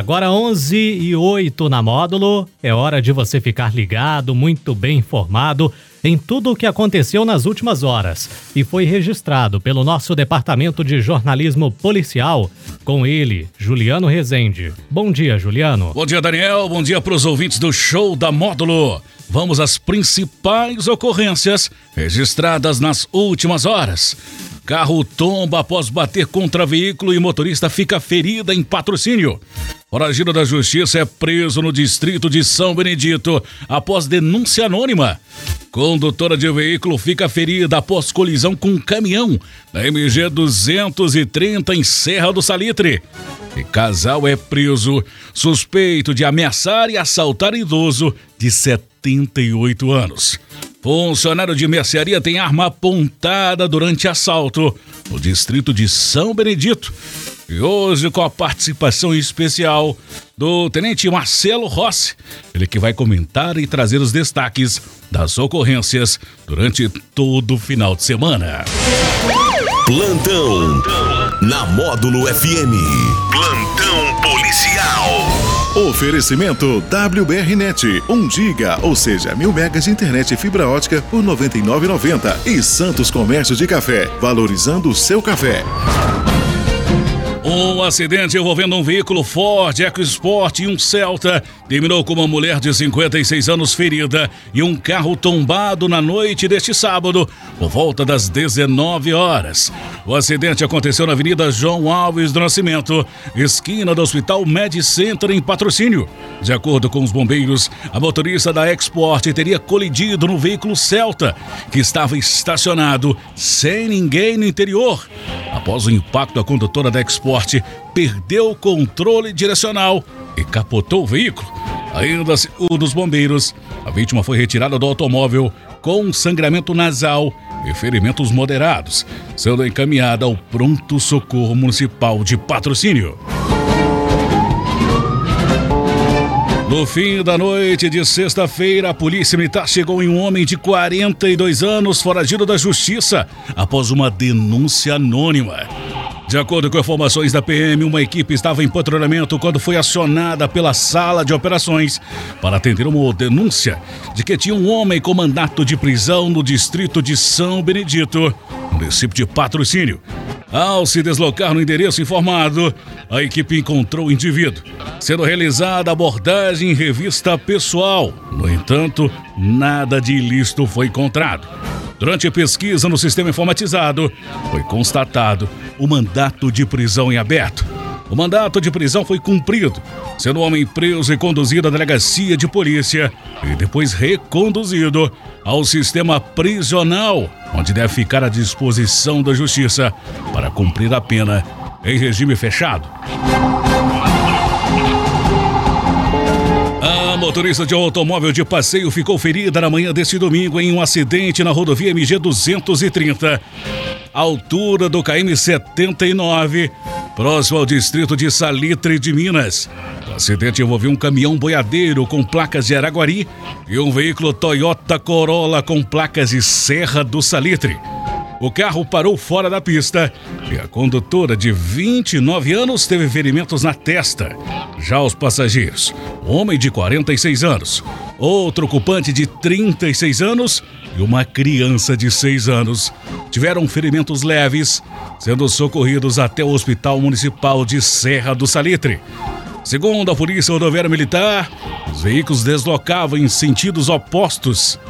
Agora 11 e 8 na módulo. É hora de você ficar ligado, muito bem informado em tudo o que aconteceu nas últimas horas e foi registrado pelo nosso departamento de jornalismo policial com ele, Juliano Rezende. Bom dia, Juliano. Bom dia, Daniel. Bom dia para os ouvintes do show da Módulo. Vamos às principais ocorrências registradas nas últimas horas. Carro tomba após bater contra veículo e motorista fica ferida em patrocínio. Foragido da Justiça é preso no distrito de São Benedito após denúncia anônima. Condutora de veículo fica ferida após colisão com um caminhão na MG 230 em Serra do Salitre. E casal é preso suspeito de ameaçar e assaltar idoso de 78 anos. Funcionário de mercearia tem arma apontada durante assalto no distrito de São Benedito. E hoje com a participação especial do Tenente Marcelo Rossi, ele que vai comentar e trazer os destaques das ocorrências durante todo o final de semana. Plantão na Módulo FM. Plantão policial. Oferecimento WBRnet, 1 giga, ou seja, mil megas de internet e fibra ótica por 99,90 e Santos Comércio de Café, valorizando o seu café. Um acidente envolvendo um veículo Ford EcoSport e um Celta terminou com uma mulher de 56 anos ferida e um carro tombado na noite deste sábado, por volta das 19 horas. O acidente aconteceu na Avenida João Alves do Nascimento, esquina do Hospital Med Center em patrocínio. De acordo com os bombeiros, a motorista da Export teria colidido no veículo Celta, que estava estacionado sem ninguém no interior. Após o impacto, a condutora da Export perdeu o controle direcional e capotou o veículo. Ainda segundo dos bombeiros, a vítima foi retirada do automóvel com sangramento nasal e ferimentos moderados, sendo encaminhada ao pronto socorro municipal de patrocínio. No fim da noite de sexta-feira, a polícia militar chegou em um homem de 42 anos foragido da justiça após uma denúncia anônima. De acordo com informações da PM, uma equipe estava em patrulhamento quando foi acionada pela sala de operações para atender uma denúncia de que tinha um homem com mandato de prisão no distrito de São Benedito, município de patrocínio. Ao se deslocar no endereço informado, a equipe encontrou o indivíduo, sendo realizada abordagem em revista pessoal. No entanto, nada de ilícito foi encontrado. Durante a pesquisa no sistema informatizado, foi constatado o mandato de prisão em aberto. O mandato de prisão foi cumprido, sendo o homem preso e conduzido à delegacia de polícia e depois reconduzido ao sistema prisional, onde deve ficar à disposição da justiça para cumprir a pena em regime fechado. Motorista de automóvel de passeio ficou ferida na manhã deste domingo em um acidente na rodovia MG 230, altura do KM 79, próximo ao distrito de Salitre de Minas. O acidente envolveu um caminhão boiadeiro com placas de Araguari e um veículo Toyota Corolla com placas de Serra do Salitre. O carro parou fora da pista e a condutora de 29 anos teve ferimentos na testa. Já os passageiros, um homem de 46 anos, outro ocupante de 36 anos e uma criança de 6 anos, tiveram ferimentos leves, sendo socorridos até o Hospital Municipal de Serra do Salitre. Segundo a Polícia Rodoviária Militar, os veículos deslocavam em sentidos opostos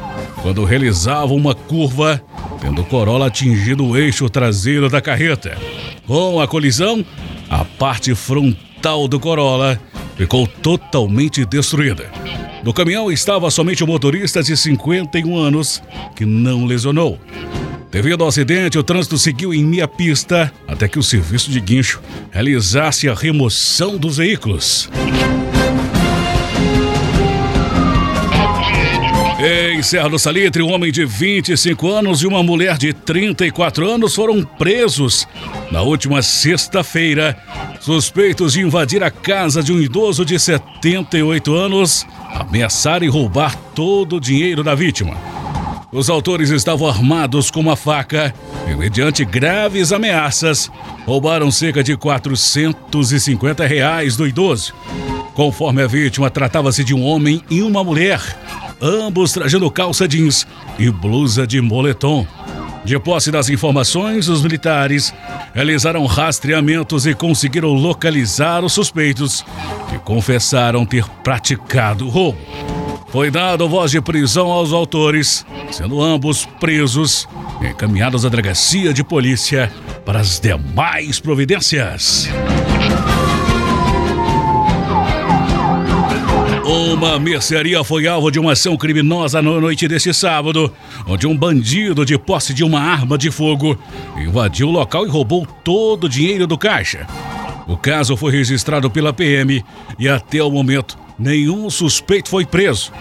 quando realizavam uma curva, tendo o Corolla atingido o eixo traseiro da carreta. Com a colisão, a parte frontal do Corolla ficou totalmente destruída. No caminhão estava somente o motorista de 51 anos, que não lesionou. Devido ao acidente, o trânsito seguiu em meia pista até que o serviço de guincho realizasse a remoção dos veículos. Em Serra do Salitre, um homem de 25 anos e uma mulher de 34 anos foram presos na última sexta-feira, suspeitos de invadir a casa de um idoso de 78 anos, ameaçar e roubar todo o dinheiro da vítima. Os autores estavam armados com uma faca e, mediante graves ameaças, roubaram cerca de 450 reais do idoso. Conforme a vítima, tratava-se de um homem e uma mulher, ambos trajando calça jeans e blusa de moletom. De posse das informações, os militares realizaram rastreamentos e conseguiram localizar os suspeitos, que confessaram ter praticado roubo. Foi dado voz de prisão aos autores, sendo ambos presos e encaminhados à delegacia de polícia para as demais providências. Uma mercearia foi alvo de uma ação criminosa na noite deste sábado, onde um bandido de posse de uma arma de fogo invadiu o local e roubou todo o dinheiro do caixa. O caso foi registrado pela PM e até o momento nenhum suspeito foi preso.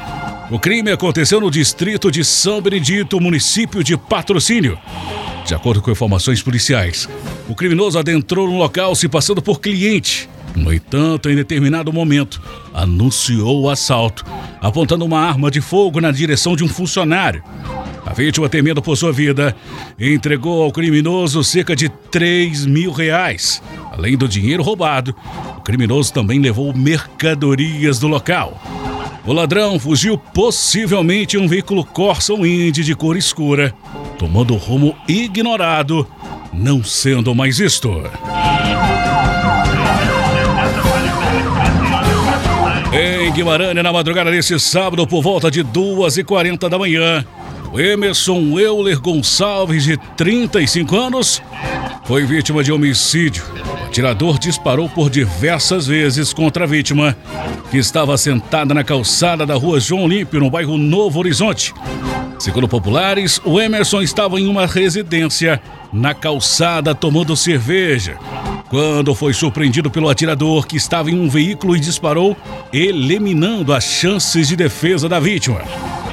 O crime aconteceu no distrito de São Benedito, município de Patrocínio. De acordo com informações policiais, o criminoso adentrou no local se passando por cliente. No entanto, em determinado momento, anunciou o assalto, apontando uma arma de fogo na direção de um funcionário. A vítima, temendo por sua vida, entregou ao criminoso cerca de 3 mil reais. Além do dinheiro roubado, o criminoso também levou mercadorias do local. O ladrão fugiu possivelmente em um veículo Corsa Indy de cor escura, tomando rumo ignorado, não sendo mais visto. Em Guimarães, na madrugada desse sábado, por volta de 2h40 da manhã, o Emerson Euler Gonçalves, de 35 anos, foi vítima de homicídio. O atirador disparou por diversas vezes contra a vítima, que estava sentada na calçada da rua João Olímpio, no bairro Novo Horizonte. Segundo populares, o Emerson estava em uma residência na calçada tomando cerveja, quando foi surpreendido pelo atirador que estava em um veículo e disparou, eliminando as chances de defesa da vítima.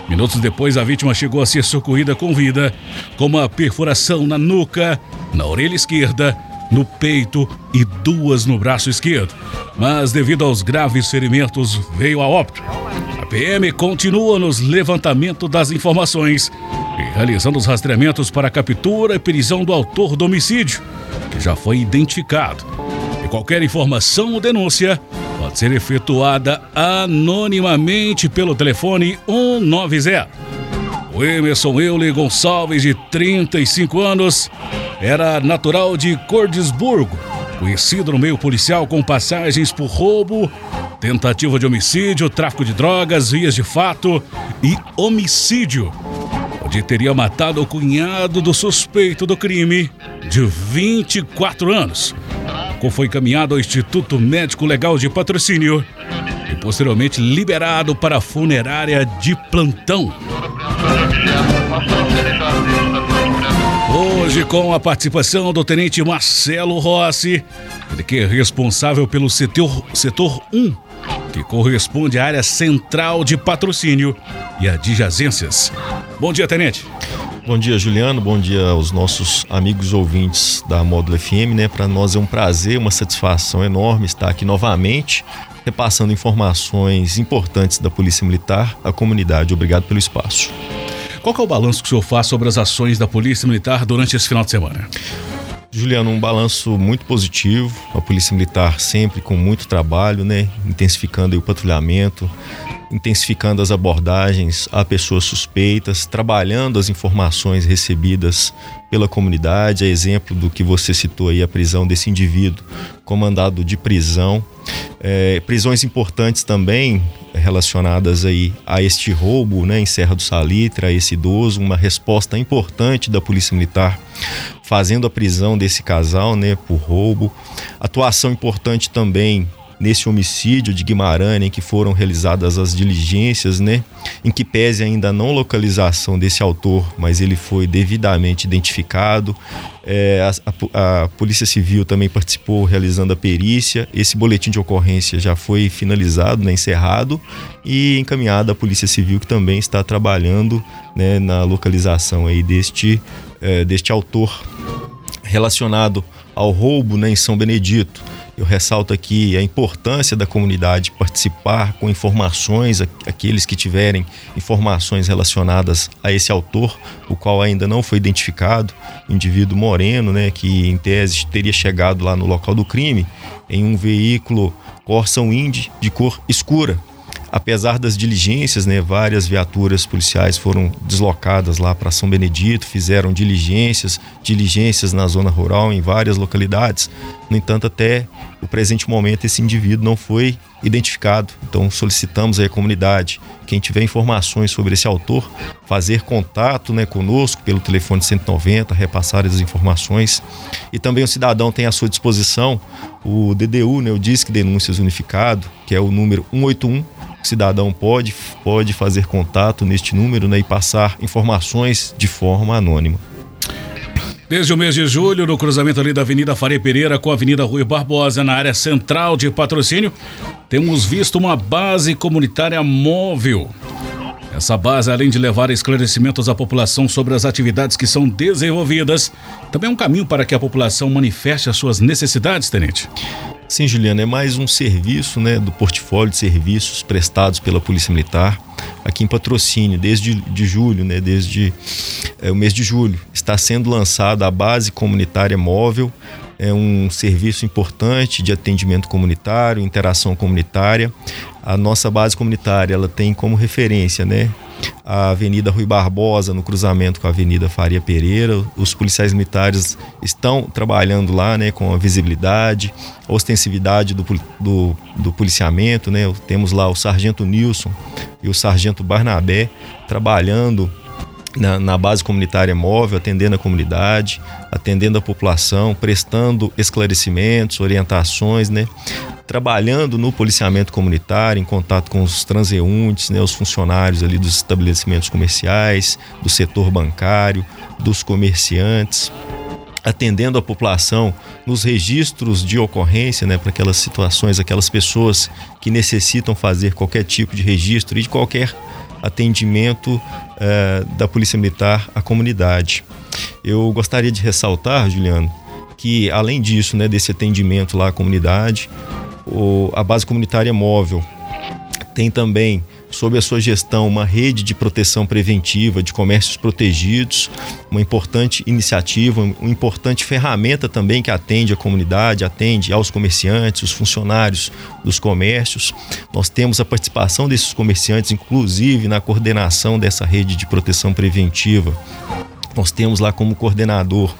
Minutos depois, a vítima chegou a ser socorrida com vida, com uma perfuração na nuca, na orelha esquerda, no peito e duas no braço esquerdo. Mas, devido aos graves ferimentos, veio a óbito. A PM continua nos levantamentos das informações e realizando os rastreamentos para a captura e prisão do autor do homicídio, que já foi identificado. E qualquer informação ou denúncia pode ser efetuada anonimamente pelo telefone 190. O Emerson Euler Gonçalves, de 35 anos, era natural de Cordesburgo, conhecido no meio policial com passagens por roubo, tentativa de homicídio, tráfico de drogas, vias de fato e homicídio, onde teria matado o cunhado do suspeito do crime, de 24 anos foi encaminhado ao Instituto Médico Legal de Patrocínio e posteriormente liberado para a funerária de plantão. Hoje, com a participação do Tenente Marcelo Rossi, ele que é responsável pelo setor, setor 1, que corresponde à área central de patrocínio e adjacências. Bom dia, Tenente. Bom dia, Juliano. Bom dia aos nossos amigos ouvintes da Módulo FM, né? Para nós é um prazer, uma satisfação enorme estar aqui novamente, repassando informações importantes da Polícia Militar à comunidade. Obrigado pelo espaço. Qual é o balanço que o senhor faz sobre as ações da Polícia Militar durante esse final de semana? Juliano, um balanço muito positivo. A Polícia Militar sempre com muito trabalho, né? Intensificando o patrulhamento, intensificando as abordagens a pessoas suspeitas, trabalhando as informações recebidas pela comunidade, a exemplo do que você citou aí, a prisão desse indivíduo comandado de prisão. É, prisões importantes também relacionadas aí a este roubo né, em Serra do Salitre, a esse idoso, uma resposta importante da Polícia Militar fazendo a prisão desse casal né, por roubo. Atuação importante também nesse homicídio de Guimarães, em que foram realizadas as diligências, né? Em que pese ainda não localização desse autor, mas ele foi devidamente identificado. É, a, a, a, Polícia Civil também participou realizando a perícia. Esse boletim de ocorrência já foi finalizado, né, encerrado e encaminhado à Polícia Civil, que também está trabalhando né, na localização aí deste, é, deste autor relacionado ao roubo né, em São Benedito Eu ressalto aqui a importância da comunidade participar com informações, aqueles que tiverem informações relacionadas a esse autor, o qual ainda não foi identificado, indivíduo moreno, né, que em tese teria chegado lá no local do crime em um veículo Corsa Wind de cor escura, apesar das diligências, né, várias viaturas policiais foram deslocadas lá para São Benedito, fizeram diligências, diligências na zona rural em várias localidades. No entanto, até o presente momento esse indivíduo não foi identificado. Então solicitamos à comunidade, quem tiver informações sobre esse autor, fazer contato né, conosco pelo telefone 190, repassar as informações. E também o cidadão tem à sua disposição o DDU, né, o Disque Denúncias Unificado, que é o número 181 o cidadão pode, pode fazer contato neste número né, e passar informações de forma anônima. Desde o mês de julho, no cruzamento ali da Avenida Faria Pereira com a Avenida Rui Barbosa, na área central de patrocínio, temos visto uma base comunitária móvel. Essa base, além de levar esclarecimentos à população sobre as atividades que são desenvolvidas, também é um caminho para que a população manifeste as suas necessidades, tenente. Sim, Juliana, é mais um serviço né, do portfólio de serviços prestados pela Polícia Militar aqui em patrocínio desde de julho, né, desde é, o mês de julho. Está sendo lançada a base comunitária móvel, é um serviço importante de atendimento comunitário, interação comunitária. A nossa base comunitária ela tem como referência, né, a Avenida Rui Barbosa, no cruzamento com a Avenida Faria Pereira. Os policiais militares estão trabalhando lá né, com a visibilidade, a ostensividade do, do, do policiamento. Né? Temos lá o Sargento Nilson e o Sargento Barnabé trabalhando na, na, base comunitária móvel, atendendo a comunidade, atendendo a população, prestando esclarecimentos, orientações, né? Trabalhando no policiamento comunitário, em contato com os transeuntes, né, os funcionários ali dos estabelecimentos comerciais, do setor bancário, dos comerciantes, atendendo a população nos registros de ocorrência, né, para aquelas situações, aquelas pessoas que necessitam fazer qualquer tipo de registro e de qualquer atendimento eh, da Polícia Militar à comunidade. Eu gostaria de ressaltar, Juliano, que além disso, né, desse atendimento lá à comunidade, o, a base comunitária móvel tem também sob a sua gestão uma rede de proteção preventiva de comércios protegidos, uma importante iniciativa, uma importante ferramenta também que atende a comunidade, atende aos comerciantes, os funcionários dos comércios. Nós temos a participação desses comerciantes, inclusive na coordenação dessa rede de proteção preventiva. Nós temos lá como coordenador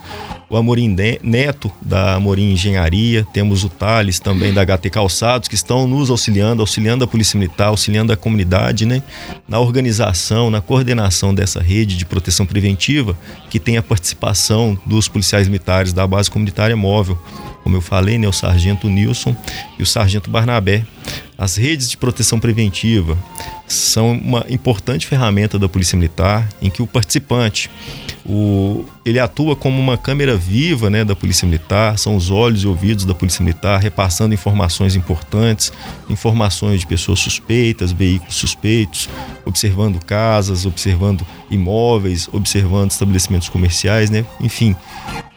o Amorim Neto, da Amorim Engenharia, temos o Thales também da HT Calçados, que estão nos auxiliando, auxiliando a Polícia Militar, auxiliando a comunidade, né? Na organização, na coordenação dessa rede de proteção preventiva, que tem a participação dos policiais militares da base comunitária móvel. Como eu falei, né, o Sargento Nilson e o Sargento Barnabé. As redes de proteção preventiva são uma importante ferramenta da Polícia Militar em que o participante o, ele atua como uma câmera viva né, da Polícia Militar, são os olhos e ouvidos da Polícia Militar, repassando informações importantes, informações de pessoas suspeitas, veículos suspeitos, observando casas, observando imóveis, observando estabelecimentos comerciais, né? enfim,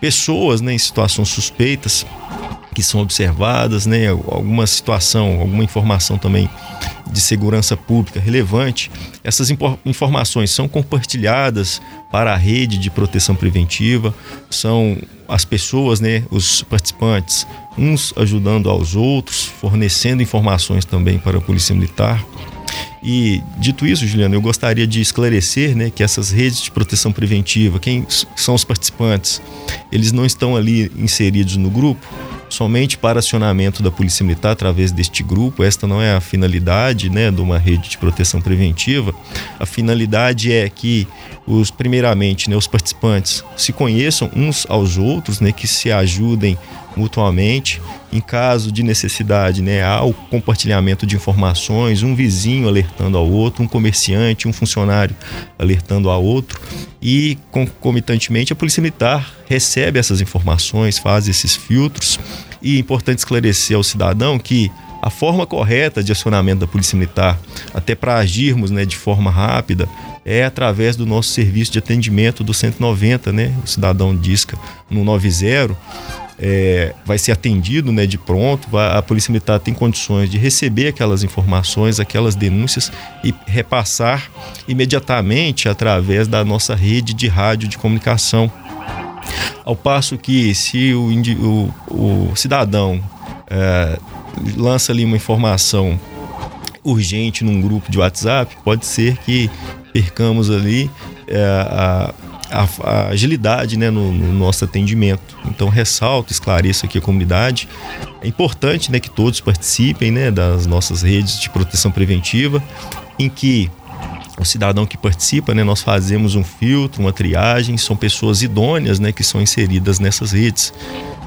pessoas né, em situações suspeitas que são observadas, né, alguma situação, alguma informação também de segurança pública relevante, essas informações são compartilhadas para a rede de proteção preventiva, são as pessoas, né, os participantes, uns ajudando aos outros, fornecendo informações também para a Polícia Militar. E dito isso, Juliano, eu gostaria de esclarecer né, que essas redes de proteção preventiva, quem são os participantes, eles não estão ali inseridos no grupo, somente para acionamento da Polícia Militar através deste grupo. Esta não é a finalidade né, de uma rede de proteção preventiva. A finalidade é que os primeiramente né, os participantes se conheçam uns aos outros, né, que se ajudem mutuamente. Em caso de necessidade, né, há o compartilhamento de informações, um vizinho alertando ao outro, um comerciante, um funcionário alertando ao outro e concomitantemente a Polícia Militar recebe essas informações, faz esses filtros e é importante esclarecer ao cidadão que a forma correta de acionamento da Polícia Militar, até para agirmos né, de forma rápida, é através do nosso serviço de atendimento do 190, né? O cidadão disca no 90 é, vai ser atendido né, de pronto, vai, a Polícia Militar tem condições de receber aquelas informações, aquelas denúncias e repassar imediatamente através da nossa rede de rádio de comunicação. Ao passo que, se o, o, o cidadão é, lança ali uma informação urgente num grupo de WhatsApp, pode ser que percamos ali é, a, a, a, agilidade né, no, no, nosso atendimento. Então ressalto, esclareço aqui a comunidade. É importante né, que todos participem né, das nossas redes de proteção preventiva, em que o cidadão que participa, né, nós fazemos um filtro, uma triagem, são pessoas idôneas né, que são inseridas nessas redes.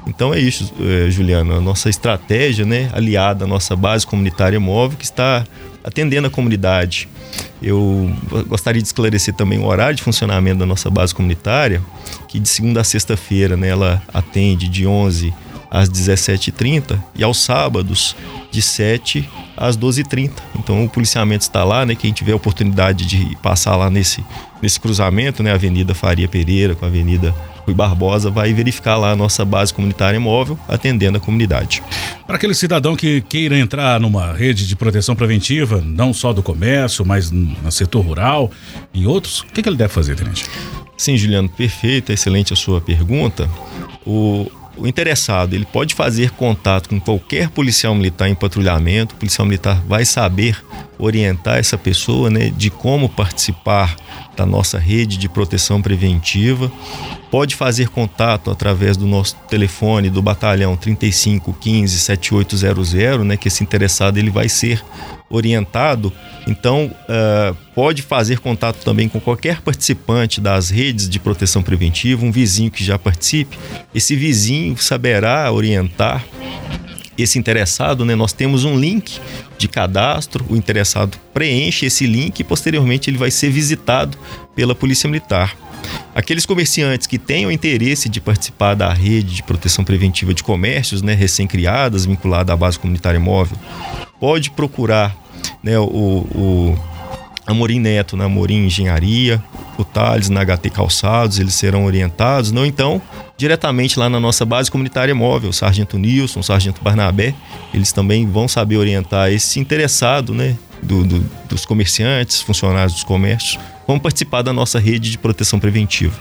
Então é isso, é, Juliana, a nossa estratégia, né, aliada à nossa base comunitária móvel, que está atendendo a comunidade. Eu gostaria de esclarecer também o horário de funcionamento da nossa base comunitária, que de segunda a sexta-feira né, ela atende de 11 às 17h30 e aos sábados de 7 às 12h30. Então o policiamento está lá, né? Quem tiver oportunidade de passar lá nesse, nesse cruzamento, né? Avenida Faria Pereira com a Avenida Rui Barbosa vai verificar lá a nossa base comunitária móvel, atendendo a comunidade. Para aquele cidadão que queira entrar numa rede de proteção preventiva, não só do comércio, mas no setor rural, em outros, o que, que ele deve fazer, Tenente? Sim, Juliano, perfeita, excelente a sua pergunta. O, o interessado ele pode fazer contato com qualquer policial militar em patrulhamento. O policial militar vai saber orientar essa pessoa né, de como participar da nossa rede de proteção preventiva. Pode fazer contato através do nosso telefone do batalhão 3515 7800, né, que esse interessado ele vai ser orientado. Então, uh, pode fazer contato também com qualquer participante das redes de proteção preventiva, um vizinho que já participe. Esse vizinho saberá orientar esse interessado, né? Nós temos um link de cadastro, o interessado preenche esse link e posteriormente ele vai ser visitado pela Polícia Militar. Aqueles comerciantes que tenham interesse de participar da rede de proteção preventiva de comércios, né, recém-criadas, vinculada à base comunitária móvel, pode procurar né, o, o Amorim Neto na Amorim Engenharia, o Thales na HT Calçados, eles serão orientados, não então diretamente lá na nossa base comunitária móvel, Sargento Nilson, Sargento Barnabé, eles também vão saber orientar esse interessado, né, do, do, dos comerciantes, funcionários dos comércios, vão participar da nossa rede de proteção preventiva.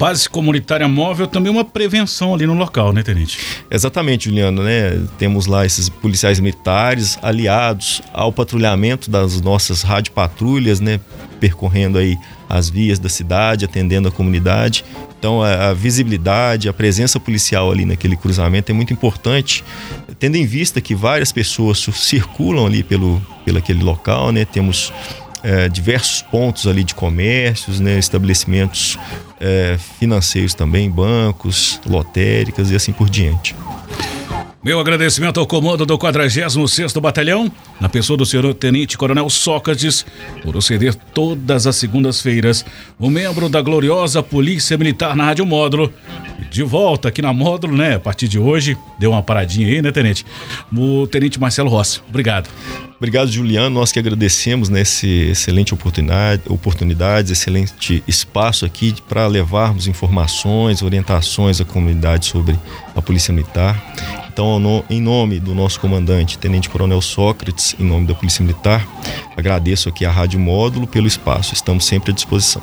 Base comunitária móvel também uma prevenção ali no local, né, Tenente? Exatamente, Juliano, né? Temos lá esses policiais militares aliados ao patrulhamento das nossas rádio patrulhas, né? Percorrendo aí as vias da cidade, atendendo a comunidade. Então, a, a, visibilidade, a presença policial ali naquele cruzamento é muito importante, tendo em vista que várias pessoas circulam ali pelo, pelo aquele local, né? Temos é, diversos pontos ali de comércios, né, estabelecimentos é, financeiros também, bancos, lotéricas e assim por diante. Meu agradecimento ao comando do 46º Batalhão, na pessoa do senhor Tenente Coronel Sócrates, por ceder todas as segundas-feiras, o um membro da gloriosa Polícia Militar na Rádio Módulo. De volta aqui na Módulo, né? A partir de hoje, deu uma paradinha aí, né, Tenente? O Tenente Marcelo Rossi. Obrigado. Obrigado, Juliano. Nós que agradecemos nesse né, excelente oportunidade, oportunidade, excelente espaço aqui para levarmos informações, orientações à comunidade sobre a Polícia Militar. Então, em nome do nosso comandante, Tenente Coronel Sócrates, em nome da Polícia Militar, agradeço aqui a Rádio Módulo pelo espaço. Estamos sempre à disposição.